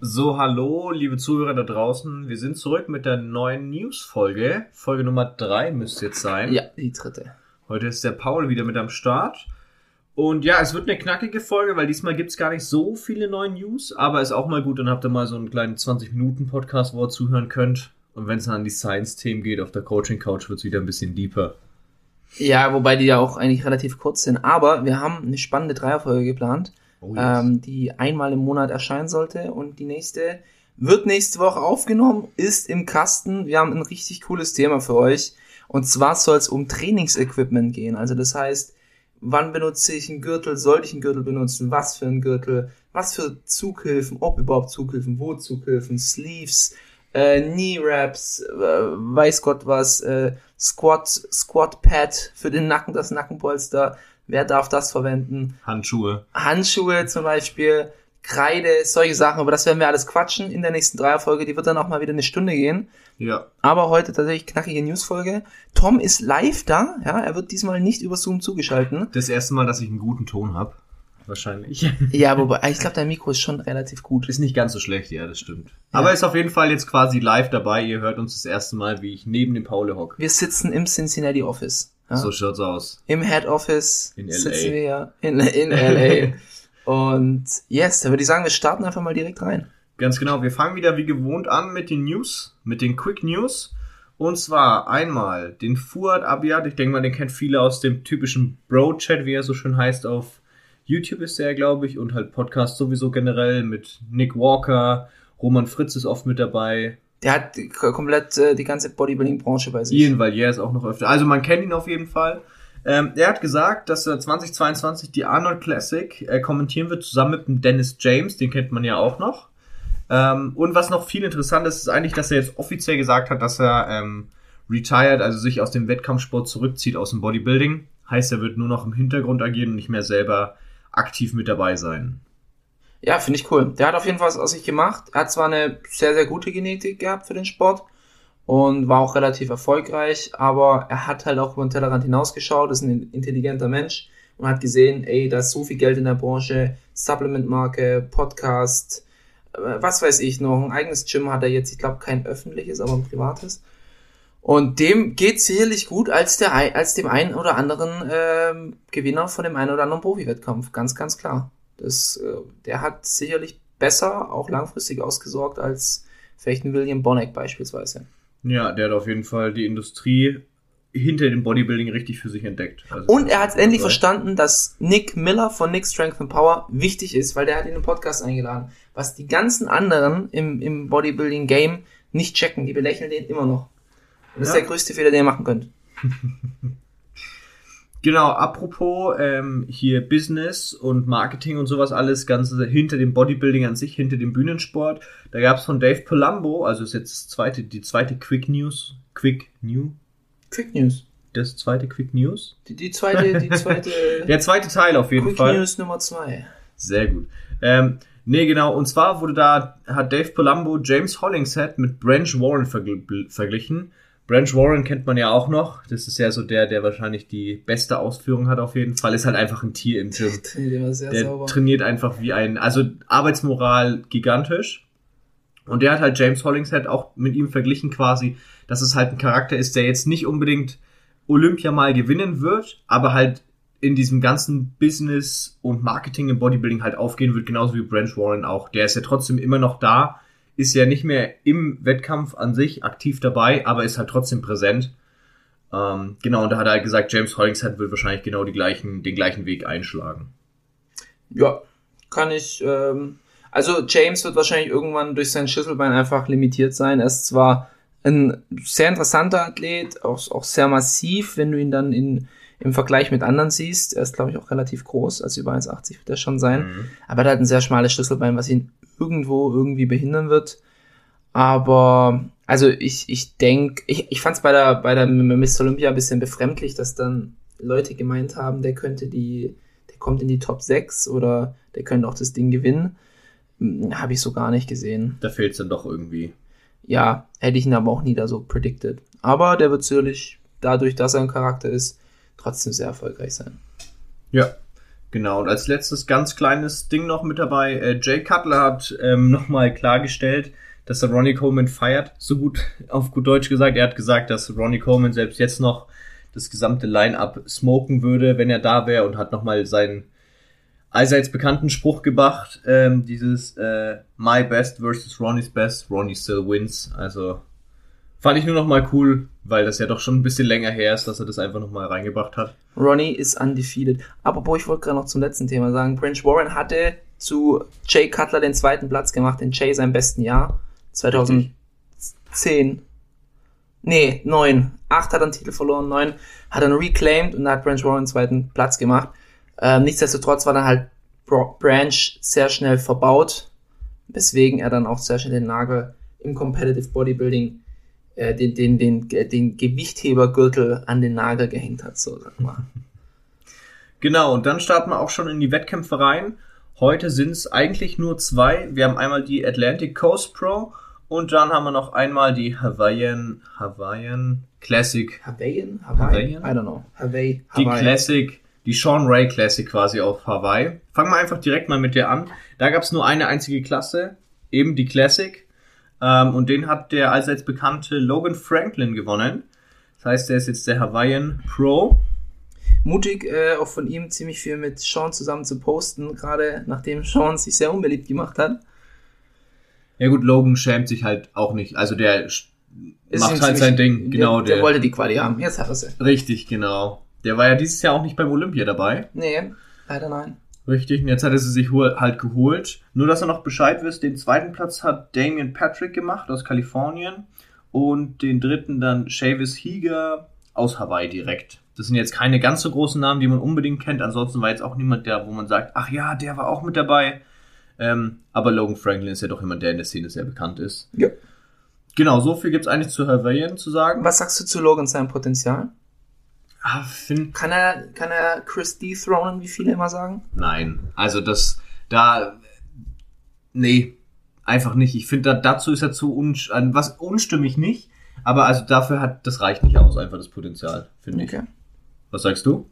So, hallo, liebe Zuhörer da draußen. Wir sind zurück mit der neuen News-Folge. Folge Nummer 3 müsste jetzt sein. Ja, die dritte. Heute ist der Paul wieder mit am Start. Und ja, es wird eine knackige Folge, weil diesmal gibt's gar nicht so viele neue News, aber ist auch mal gut, dann habt ihr mal so einen kleinen 20-Minuten-Podcast, wo ihr zuhören könnt. Und wenn es dann an die Science-Themen geht, auf der Coaching-Couch wird's wieder ein bisschen deeper. Ja, wobei die ja auch eigentlich relativ kurz sind. Aber wir haben eine spannende Dreierfolge geplant, Oh, yes. ähm, die einmal im Monat erscheinen sollte. Und die nächste wird nächste Woche aufgenommen, ist im Kasten. Wir haben ein richtig cooles Thema für euch. Und zwar soll es um Trainingsequipment gehen. Also das heißt, wann benutze ich einen Gürtel, sollte ich einen Gürtel benutzen, was für einen Gürtel, was für Zughilfen, ob überhaupt Zughilfen, wo Zughilfen, Sleeves, äh, Knee Wraps, äh, weiß Gott was, äh, Squat, Squat Pad für den Nacken, das Nackenpolster, wer darf das verwenden? Handschuhe. Handschuhe zum Beispiel, Kreide, solche Sachen, aber das werden wir alles quatschen in der nächsten Dreierfolge, die wird dann auch mal wieder eine Stunde gehen. Ja. Aber heute tatsächlich knackige Newsfolge. Tom ist live da, ja, er wird diesmal nicht über Zoom zugeschalten. Das erste Mal, dass ich einen guten Ton hab. Wahrscheinlich. Ja, wobei, ich glaube, dein Mikro ist schon relativ gut. Ist nicht ganz so schlecht, ja, das stimmt. Aber ist auf jeden Fall jetzt quasi live dabei. Ihr hört uns das erste Mal, wie ich neben dem Paul hock. Wir sitzen im Cincinnati Office. Ja? So schaut's aus. Im Head Office In LA. sitzen wir ja in, in LA. Und yes, da würde ich sagen, wir starten einfach mal direkt rein. Ganz genau. Wir fangen wieder wie gewohnt an mit den News, mit den Quick News. Und zwar einmal den Fuad Abiad. Ich denke mal, den kennt viele aus dem typischen Bro-Chat, wie er so schön heißt, auf YouTube ist er, glaube ich, und halt Podcast sowieso generell mit Nick Walker. Roman Fritz ist oft mit dabei. Der hat komplett äh, die ganze Bodybuilding-Branche bei sich. Ian Valier ist auch noch öfter. Also man kennt ihn auf jeden Fall. Ähm, er hat gesagt, dass er 2022 die Arnold Classic äh, kommentieren wird, zusammen mit dem Dennis James, den kennt man ja auch noch. Ähm, und was noch viel interessanter ist, ist eigentlich, dass er jetzt offiziell gesagt hat, dass er ähm, retired, also sich aus dem Wettkampfsport zurückzieht, aus dem Bodybuilding. Heißt, er wird nur noch im Hintergrund agieren und nicht mehr selber aktiv mit dabei sein. Ja, finde ich cool. Der hat auf jeden Fall was aus sich gemacht. Er hat zwar eine sehr, sehr gute Genetik gehabt für den Sport und war auch relativ erfolgreich, aber er hat halt auch über den Tellerrand hinausgeschaut, ist ein intelligenter Mensch und hat gesehen, ey, da ist so viel Geld in der Branche, Supplement-Marke, Podcast, äh, was weiß ich noch, ein eigenes Gym hat er jetzt, ich glaube kein öffentliches, aber ein privates. Und dem geht sicherlich gut als der als dem einen oder anderen ähm, Gewinner von dem einen oder anderen Profi-Wettkampf, ganz ganz klar. Das, äh, der hat sicherlich besser auch langfristig ausgesorgt als vielleicht ein William Bonneck beispielsweise. Ja, der hat auf jeden Fall die Industrie hinter dem Bodybuilding richtig für sich entdeckt. Also- Und er hat endlich verstanden, dass Nick Miller von Nick Strength and Power wichtig ist, weil der hat ihn im Podcast eingeladen. Was die ganzen anderen im, im Bodybuilding-Game nicht checken. Die belächeln den immer noch. Und das Ja. ist der größte Fehler, den ihr machen könnt. Genau, apropos ähm, hier Business und Marketing und sowas alles, Ganze hinter dem Bodybuilding an sich, hinter dem Bühnensport. Da gab es von Dave Palumbo, also ist jetzt das zweite, die zweite Quick News, Quick New, Quick News. das zweite Quick News? Die, die zweite, die zweite Der zweite Teil auf jeden Quick Fall. News Nummer zwei. Sehr gut. Ähm, nee, genau, und zwar wurde da, hat Dave Palumbo James Hollingshead mit Branch Warren vergl verglichen. Branch Warren kennt man ja auch noch. Das ist ja so der, der wahrscheinlich die beste Ausführung hat auf jeden Fall. Ist halt einfach ein Tier im Gym. Der sauber. trainiert einfach wie ein, also Arbeitsmoral gigantisch. Und der hat halt James Hollingshead auch mit ihm verglichen quasi, dass es halt ein Charakter ist, der jetzt nicht unbedingt Olympia mal gewinnen wird, aber halt in diesem ganzen Business und Marketing im Bodybuilding halt aufgehen wird, genauso wie Branch Warren auch. Der ist ja trotzdem immer noch da, ist ja nicht mehr im Wettkampf an sich aktiv dabei, aber ist halt trotzdem präsent. Ähm, genau, und da hat er halt gesagt, James Hollingshead wird wahrscheinlich genau gleichen, den gleichen Weg einschlagen. Ja, kann ich. Ähm, also James wird wahrscheinlich irgendwann durch sein Schlüsselbein einfach limitiert sein. Er ist zwar ein sehr interessanter Athlet, auch, auch sehr massiv, wenn du ihn dann in, im Vergleich mit anderen siehst. Er ist, glaube ich, auch relativ groß, also über 1,80 wird er schon sein. Aber er hat ein sehr schmales Schlüsselbein, was ihn irgendwo irgendwie behindern wird. Aber, also ich, ich denke, ich, ich fand es bei der, bei der Miss Olympia ein bisschen befremdlich, dass dann Leute gemeint haben, der könnte die, der kommt in die Top 6 oder der könnte auch das Ding gewinnen. Habe ich so gar nicht gesehen. Da fehlt es dann doch irgendwie. Ja, hätte ich ihn aber auch nie da so predicted. Aber der wird sicherlich, dadurch, dass er ein Charakter ist, trotzdem sehr erfolgreich sein. Ja, genau. Und als letztes ganz kleines Ding noch mit dabei. Äh, Jay Cutler hat ähm, nochmal klargestellt, dass er Ronnie Coleman feiert. So gut auf gut Deutsch gesagt. Er hat gesagt, dass Ronnie Coleman selbst jetzt noch das gesamte Line-Up smoken würde, wenn er da wäre und hat nochmal seinen allseits bekannten Spruch gebracht, ähm, dieses äh, My Best versus Ronnie's Best, Ronnie still wins. Also fand ich nur noch mal cool, weil das ja doch schon ein bisschen länger her ist, dass er das einfach noch mal reingebracht hat. Ronnie ist undefeated. Aber boah, ich wollte gerade noch zum letzten Thema sagen, Prince Warren hatte zu Jay Cutler den zweiten Platz gemacht, in Jay sein besten Jahr. 2010. Nee, 9. 8 hat er einen Titel verloren, 9 hat er reclaimed und da hat Branch Warren den zweiten Platz gemacht. Ähm, nichtsdestotrotz war dann halt Branch sehr schnell verbaut, weswegen er dann auch sehr schnell den Nagel im Competitive Bodybuilding, äh, den, den, den, den Gewichthebergürtel an den Nagel gehängt hat, so sag mal. Genau, und dann starten wir auch schon in die Wettkämpfe rein. Heute sind es eigentlich nur zwei. Wir haben einmal die Atlantic Coast Pro und dann haben wir noch einmal die Hawaiian, Hawaiian Classic. Hawaiian? Hawaii? Hawaiian? I don't know. Hawaii, Die Hawaii. Classic, die Sean Ray Classic quasi auf Hawaii. Fangen wir einfach direkt mal mit der an. Da gab es nur eine einzige Klasse, eben die Classic. Ähm, und den hat der allseits bekannte Logan Franklin gewonnen. Das heißt, er ist jetzt der Hawaiian Pro. Mutig, äh, auch von ihm ziemlich viel mit Sean zusammen zu posten, gerade nachdem Sean sich sehr unbeliebt gemacht hat. Ja gut, Logan schämt sich halt auch nicht. Also der Ist macht halt sein Ding. Genau, der, der der. wollte die Quali haben. Jetzt hat er sie. richtig, genau. Der war ja dieses Jahr auch nicht beim Olympia dabei. Nee, leider nein. Richtig, und jetzt hat er sie sich halt geholt. Nur, dass er noch Bescheid wisst, den zweiten Platz hat Damian Patrick gemacht aus Kalifornien und den dritten dann Chavis Higa aus Hawaii direkt. Das sind jetzt keine ganz so großen Namen, die man unbedingt kennt. Ansonsten war jetzt auch niemand der, wo man sagt, ach ja, der war auch mit dabei. Ähm, aber Logan Franklin ist ja doch jemand, der in der Szene sehr bekannt ist. Ja. Genau, so viel gibt's eigentlich zu Hawaiian zu sagen. Was sagst du zu Logan seinem Potenzial? Ah, find, Kann er, kann er Chris dethronen, wie viele immer sagen? Nein, also das, da, nee, einfach nicht. Ich finde, da, dazu ist er zu, un, was unstimmig nicht, aber also dafür hat, das reicht nicht aus, einfach das Potenzial, finde ich. Okay. Was sagst du?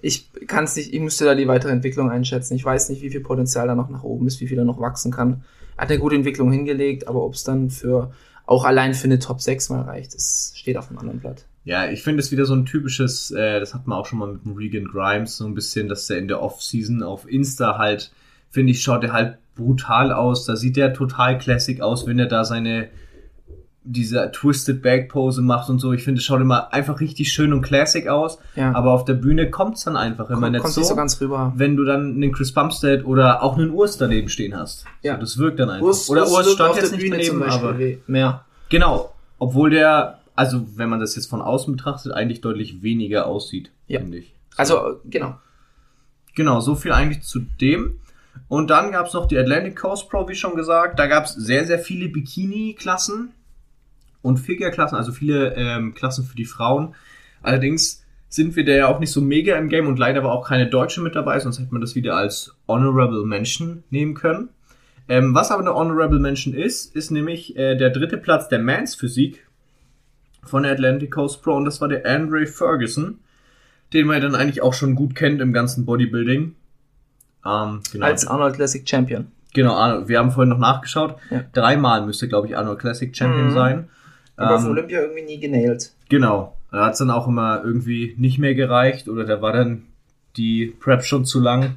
Ich kann es nicht, ich müsste da die weitere Entwicklung einschätzen. Ich weiß nicht, wie viel Potenzial da noch nach oben ist, wie viel er noch wachsen kann. Er hat eine gute Entwicklung hingelegt, aber ob es dann für, auch allein für eine Top 6 mal reicht, das steht auf einem anderen Blatt. Ja, ich finde es wieder so ein typisches, äh, das hat man auch schon mal mit dem Regan Grimes, so ein bisschen, dass der in der Off-Season auf Insta halt, finde ich, schaut er halt brutal aus. Da sieht er total classic aus, wenn er da seine, diese Twisted Back Pose macht und so. Ich finde, es schaut immer einfach richtig schön und classic aus. Ja. Aber auf der Bühne kommt's dann einfach immer kommt, nicht kommt so, nicht so ganz rüber. wenn du dann einen Chris Bumstead oder auch einen Urs daneben stehen hast. Ja. So, das wirkt dann einfach. Urs, oder Urs Urs stand jetzt der nicht daneben, aber mehr. genau. Obwohl der, also wenn man das jetzt von außen betrachtet, eigentlich deutlich weniger aussieht, Ja. finde ich. So. Also, genau. Genau, so viel eigentlich zu dem. Und dann gab's noch die Atlantic Coast Pro, wie schon gesagt. Da gab's sehr, sehr viele Bikini-Klassen und Figure-Klassen, also viele ähm, Klassen für die Frauen. Allerdings sind wir da ja auch nicht so mega im Game und leider war auch keine Deutsche mit dabei, sonst hätte man das wieder als Honorable Mention nehmen können. Ähm, was aber eine Honorable Mention ist, ist nämlich äh, der dritte Platz der Mans Physik von der Atlantic Coast Pro und das war der Andre Ferguson, den man ja dann eigentlich auch schon gut kennt im ganzen Bodybuilding. Ähm, genau. Als Arnold Classic Champion. Genau, wir haben vorhin noch nachgeschaut. Ja. Dreimal müsste, glaube ich, Arnold Classic Champion Mhm. sein. Aber auf Ähm, Olympia irgendwie nie genailt. Genau. Da hat's dann auch immer irgendwie nicht mehr gereicht oder da war dann die Prep schon zu lang.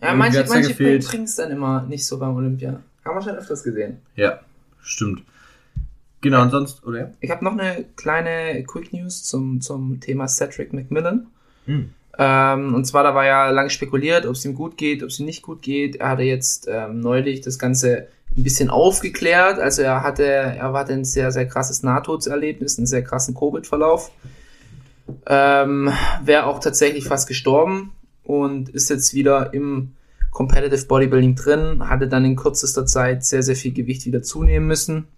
Ja, manche, manche bringen es dann immer nicht so beim Olympia. Haben wir schon öfters gesehen. Ja, stimmt. Genau, und sonst, oder? Ich habe noch eine kleine Quick News zum, zum Thema Cedric McMillan. Hm. Ähm, und zwar, da war ja lange spekuliert, ob es ihm gut geht, ob es ihm nicht gut geht. Er hatte jetzt ähm, neulich das Ganze ein bisschen aufgeklärt. Also er hatte, er hatte ein sehr, sehr krasses Nahtodserlebnis, einen sehr krassen Covid-Verlauf. Ähm, Wäre auch tatsächlich fast gestorben und ist jetzt wieder im Competitive Bodybuilding drin, hatte dann in kürzester Zeit sehr, sehr viel Gewicht wieder zunehmen müssen,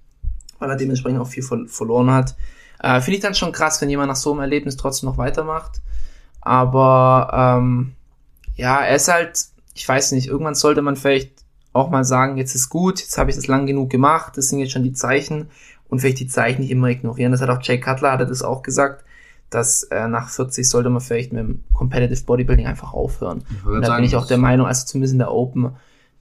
weil er dementsprechend auch viel ver verloren hat. Äh, Finde ich dann schon krass, wenn jemand nach so einem Erlebnis trotzdem noch weitermacht. Aber ähm, ja, er ist halt, ich weiß nicht, irgendwann sollte man vielleicht auch mal sagen, jetzt ist gut, jetzt habe ich das lang genug gemacht, das sind jetzt schon die Zeichen und vielleicht die Zeichen nicht immer ignorieren. Das hat auch Jay Cutler, hat er das auch gesagt, dass äh, nach 40 sollte man vielleicht mit dem Competitive Bodybuilding einfach aufhören. Und da bin ich auch der Meinung, also zumindest in der Open,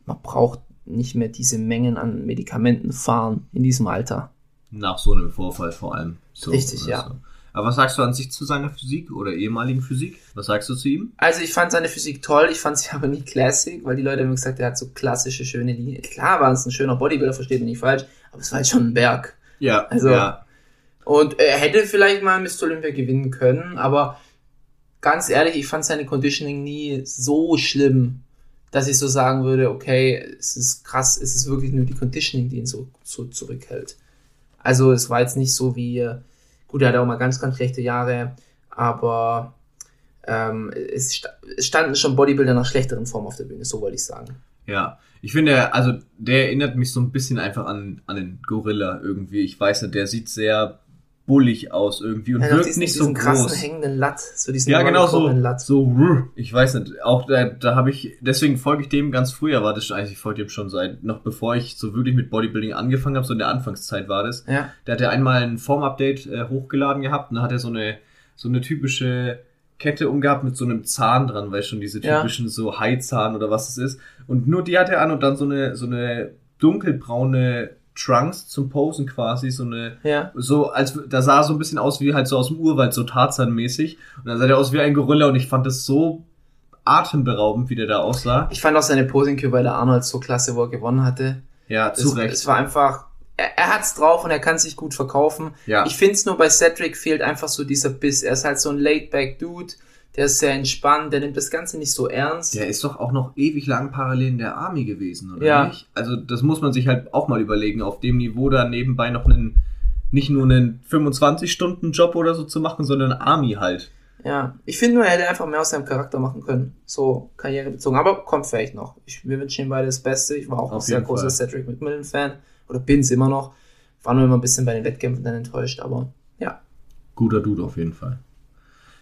man braucht nicht mehr diese Mengen an Medikamenten fahren in diesem Alter. Nach so einem Vorfall vor allem. So, Richtig, ja. Aber was sagst du an sich zu seiner Physik oder ehemaligen Physik? Was sagst du zu ihm? Also ich fand seine Physik toll, ich fand sie aber nie classic, weil die Leute haben gesagt, er hat so klassische, schöne Linien. Klar war es ein schöner Bodybuilder, versteht mich nicht falsch, aber es war halt schon ein Berg. Ja, Also- ja. Und er hätte vielleicht mal Mr. Olympia gewinnen können, aber ganz ehrlich, ich fand seine Conditioning nie so schlimm, dass ich so sagen würde, okay, es ist krass, es ist wirklich nur die Conditioning, die ihn so, so zurückhält. Also es war jetzt nicht so wie, gut, er hatte auch mal ganz, ganz schlechte Jahre, aber ähm, es, sta es standen schon Bodybuilder nach schlechteren Formen auf der Bühne, so wollte ich sagen. Ja, ich finde, also der erinnert mich so ein bisschen einfach an, an den Gorilla irgendwie. Ich weiß nicht, der sieht sehr bullig aus irgendwie und Er auch wirkt diesen, nicht so diesen krassen groß. hängenden Latt, so diesen Ja, genau so. Latt. So, ich weiß nicht. Auch da, da habe ich, deswegen folge ich dem ganz früher, war das schon, eigentlich, ich folge dem schon seit, noch bevor ich so wirklich mit Bodybuilding angefangen habe, so in der Anfangszeit war das. Ja. Der hat ja einmal ein Form-Update äh, hochgeladen gehabt und dann hat er so eine, so eine typische Kette umgehabt mit so einem Zahn dran, weil schon diese Ja. typischen so Haizahn oder was es ist. Und nur die hat er an und dann so eine, so eine dunkelbraune Trunks zum Posen quasi, so eine, Ja. so als da sah er so ein bisschen aus wie halt so aus dem Urwald, so Tarzan-mäßig. Und dann sah der aus wie ein Gorilla und ich fand das so atemberaubend, wie der da aussah. Ich fand auch seine Posing-Cue bei der Arnold so klasse, wo er gewonnen hatte. Ja, zu es, Recht. Es war einfach, er, er hat's drauf und er kann sich gut verkaufen. Ja. Ich find's nur bei Cedric fehlt einfach so dieser Biss. Er ist halt so ein Laid-Back-Dude, der ist sehr entspannt, der nimmt das Ganze nicht so ernst. Der ist doch auch noch ewig lang parallel in der Army gewesen, oder Ja. nicht? Also das muss man sich halt auch mal überlegen, auf dem Niveau da nebenbei noch einen, nicht nur einen 25-Stunden-Job oder so zu machen, sondern Army halt. Ja, ich finde nur, er hätte einfach mehr aus seinem Charakter machen können. So karrierebezogen. Aber kommt vielleicht noch. Ich, wir wünschen ihm beide das Beste. Ich war auch ein Auf sehr jeden großer. Cedric McMillan-Fan. Oder bin's immer noch. War nur immer ein bisschen bei den Wettkämpfen dann enttäuscht, aber ja. Guter Dude auf jeden Fall.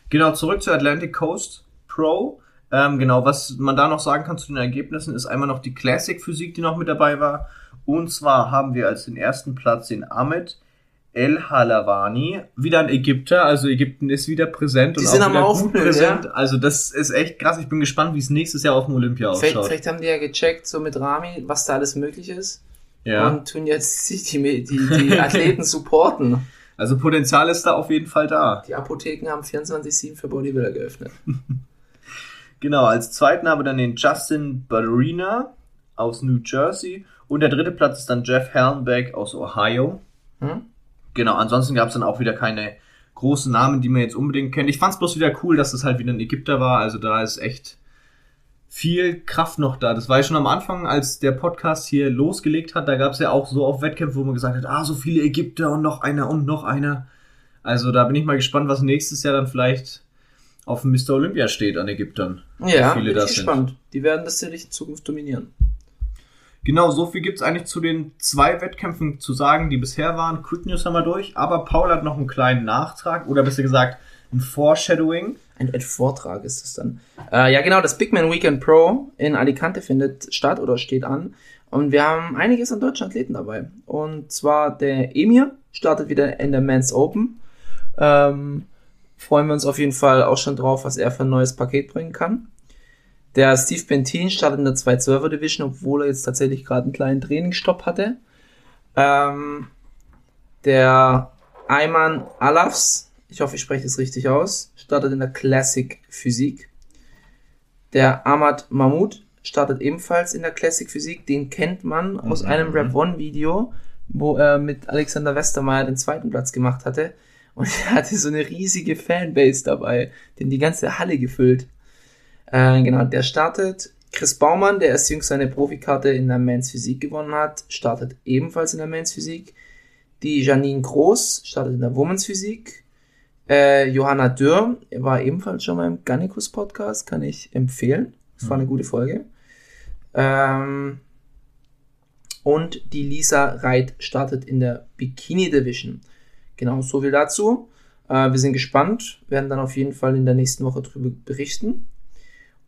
Genau, zurück zur Atlantic Coast Pro. Ähm, genau, was man da noch sagen kann zu den Ergebnissen, ist einmal noch die Classic Physik, die noch mit dabei war. Und zwar haben wir als den ersten Platz den Ahmed El Halavani, wieder ein Ägypter, also Ägypten ist wieder präsent Die und sind auch am wieder gut Aufblühen, präsent. ja. Also das ist echt krass. Ich bin gespannt, wie es nächstes Jahr auf dem Olympia Vielleicht, ausschaut. vielleicht haben die ja gecheckt, so mit Rami, was da alles möglich ist. Ja, Und tun jetzt sich die, die, die Athleten supporten. Also Potenzial ist da auf jeden Fall da. Die Apotheken haben 24-7 für Bodybuilder geöffnet. Genau, als zweiten haben wir dann den Justin Ballerina aus New Jersey und der dritte Platz ist dann Jeff Herrenbeck aus Ohio. Hm? Genau, ansonsten gab es dann auch wieder keine großen Namen, die man jetzt unbedingt kennt. Ich fand es bloß wieder cool, dass das halt wieder ein Ägypter war. Also da ist echt viel Kraft noch da. Das war ja schon am Anfang, als der Podcast hier losgelegt hat. Da gab es ja auch so auf Wettkämpfen, wo man gesagt hat, ah, so viele Ägypter und noch einer und noch einer. Also da bin ich mal gespannt, was nächstes Jahr dann vielleicht auf dem Mr. Olympia steht an Ägyptern. Ja, viele bin das ich sind. gespannt. Die werden das sicherlich in Zukunft dominieren. Genau, so viel gibt's eigentlich zu den zwei Wettkämpfen zu sagen, die bisher waren. Quick News haben wir durch, aber Paul hat noch einen kleinen Nachtrag oder besser gesagt ein Foreshadowing. Ein, Vortrag ist es dann. Äh, ja, genau, das Big Man Weekend Pro in Alicante findet statt oder steht an. Und wir haben einiges an deutschen Athleten dabei. Und zwar der Emir startet wieder in der Men's Open. Ähm, freuen wir uns auf jeden Fall auch schon drauf, was er für ein neues Paket bringen kann. Der Steve Bentin startet in der 212er Division, obwohl er jetzt tatsächlich gerade einen kleinen Trainingsstopp hatte. Ähm, der Ayman Alafs, ich hoffe, ich spreche das richtig aus, startet in der Classic Physik. Der Ahmad Mahmoud startet ebenfalls in der Classic Physik. Den kennt man aus einem Rap One Video, wo er mit Alexander Westermeier den zweiten Platz gemacht hatte. Und er hatte so eine riesige Fanbase dabei, den die ganze Halle gefüllt. Äh, genau, der startet. Chris Baumann, der erst jüngst seine Profikarte in der Men's Physik gewonnen hat, startet ebenfalls in der Men's Physik. Die Janine Groß startet in der Women's Physik. Äh, Johanna Dürr war ebenfalls schon mal im Gannikus Podcast, kann ich empfehlen. Das war eine gute Folge. Ähm, und die Lisa Reit startet in der Bikini Division. Genau, so viel dazu. Äh, wir sind gespannt, werden dann auf jeden Fall in der nächsten Woche drüber berichten.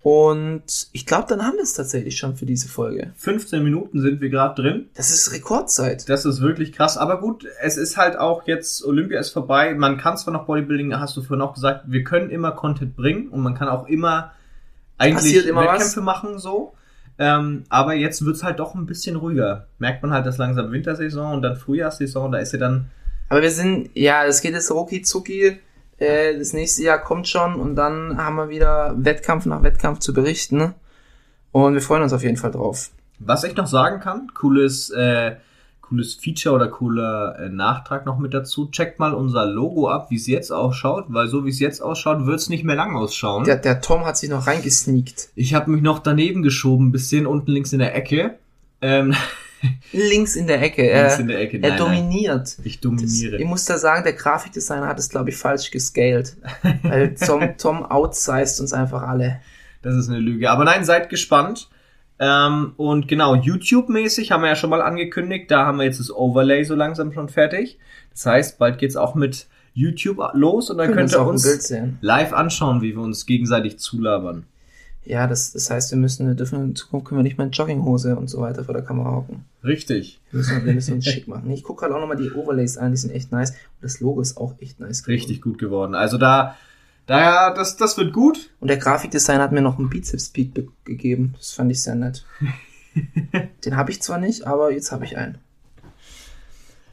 Und ich glaube, dann haben wir es tatsächlich schon für diese Folge. 15 Minuten sind wir gerade drin. Das ist Rekordzeit. Das ist wirklich krass. Aber gut, es ist halt auch jetzt, Olympia ist vorbei. Man kann zwar noch Bodybuilding, hast du vorhin auch gesagt, wir können immer Content bringen und man kann auch immer eigentlich Passiert immer Wettkämpfe was. machen so. Ähm, aber jetzt wird's halt doch ein bisschen ruhiger. Merkt man halt, dass langsam Wintersaison und dann Frühjahrssaison, da ist ja dann Aber wir sind, ja, es geht jetzt rucki zucki. Äh, das nächste Jahr kommt schon und dann haben wir wieder Wettkampf nach Wettkampf zu berichten. Und wir freuen uns auf jeden Fall drauf. Was ich noch sagen kann, cooles, äh, cooles Feature oder cooler äh, Nachtrag noch mit dazu. Checkt mal unser Logo ab, wie es jetzt ausschaut, weil so wie es jetzt ausschaut, wird es nicht mehr lang ausschauen. Der, der Tom hat sich noch reingesneakt. Ich habe mich noch daneben geschoben, ein bisschen unten links in der Ecke. Ähm, Links in der Ecke. links Er, in der Ecke. er Nein, nein, dominiert. ich Das, dominiere. ich muss da sagen, der Grafikdesigner hat es, glaube ich, falsch gescaled. Weil Tom, Tom outsized uns einfach alle. Das ist eine Lüge. Aber nein, seid gespannt. Ähm, und genau, YouTube-mäßig haben wir ja schon mal angekündigt. Da haben wir jetzt das Overlay so langsam schon fertig. Das heißt, bald geht's auch mit YouTube los und dann Wir könnt uns ihr uns live anschauen, wie wir uns gegenseitig zulabern. Ja, das, das heißt, wir müssen, wir dürfen in Zukunft können wir nicht mehr in Jogginghose und so weiter vor der Kamera hocken. Richtig. Wir müssen, wir müssen uns schick machen. Ich gucke gerade auch nochmal die Overlays an, die sind echt nice. Und das Logo ist auch echt nice. geworden. Richtig gut geworden. Also da, daher, das, das wird gut. Und der Grafikdesigner hat mir noch einen Bizeps-Peak be- gegeben. Das fand ich sehr nett. Den habe ich zwar nicht, aber jetzt habe ich einen.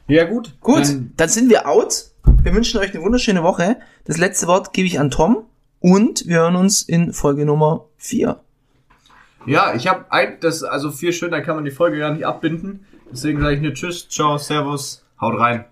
Ja, gut. Gut, Dann, dann sind wir out. Wir wünschen euch eine wunderschöne Woche. Das letzte Wort gebe ich an Tom. Und wir hören uns in Folge Nummer 4. ja, ich habe ein, das, also viel schön, da kann man die Folge gar nicht abbinden. Deswegen sage ich nur Tschüss, Ciao, Servus, haut rein.